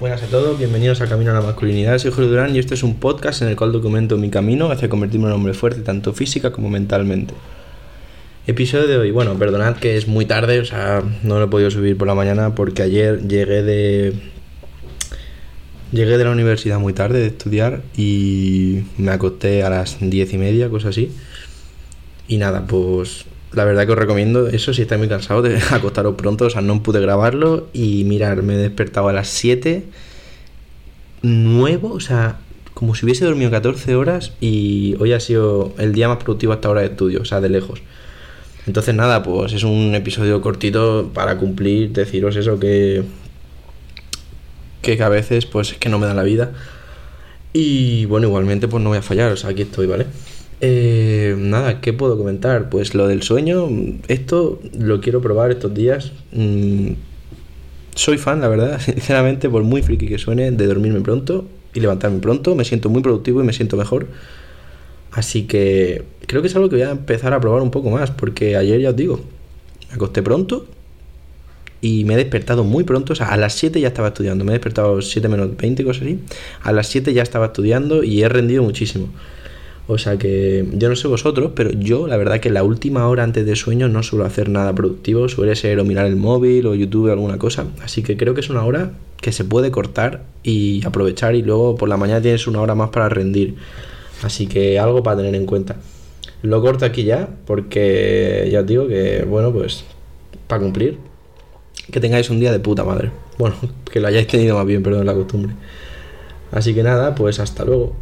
buenas a todos, bienvenidos a Camino a la Masculinidad. Soy Julio Durán y este es un podcast en el cual documento mi camino hacia convertirme en un hombre fuerte, tanto física como mentalmente. Episodio de hoy, bueno, perdonad que es muy tarde, o sea, no lo he podido subir por la mañana porque ayer llegué de. Llegué de la universidad muy tarde de estudiar y me acosté a las diez y media, cosa así. Y nada, pues la verdad que os recomiendo eso si estáis muy cansados de acostaros pronto, o sea, no pude grabarlo y mirar, me he despertado a las 7 nuevo, o sea, como si hubiese dormido 14 horas y hoy ha sido el día más productivo hasta ahora de estudio, o sea, de lejos. Entonces nada, pues es un episodio cortito para cumplir, deciros eso que que a veces pues es que no me da la vida. Y bueno, igualmente pues no voy a fallar, o sea, aquí estoy, ¿vale? Eh, nada, ¿qué puedo comentar? Pues lo del sueño, esto lo quiero probar estos días. Mm, soy fan, la verdad, sinceramente, por muy friki que suene, de dormirme pronto y levantarme pronto. Me siento muy productivo y me siento mejor. Así que creo que es algo que voy a empezar a probar un poco más, porque ayer ya os digo, me acosté pronto y me he despertado muy pronto, o sea, a las 7 ya estaba estudiando, me he despertado 7 menos 20, cosas así. A las 7 ya estaba estudiando y he rendido muchísimo. O sea que yo no sé vosotros, pero yo la verdad que la última hora antes de sueño no suelo hacer nada productivo, suele ser o mirar el móvil o YouTube o alguna cosa. Así que creo que es una hora que se puede cortar y aprovechar y luego por la mañana tienes una hora más para rendir. Así que algo para tener en cuenta. Lo corto aquí ya porque ya os digo que, bueno, pues para cumplir, que tengáis un día de puta madre. Bueno, que lo hayáis tenido más bien, perdón la costumbre. Así que nada, pues hasta luego.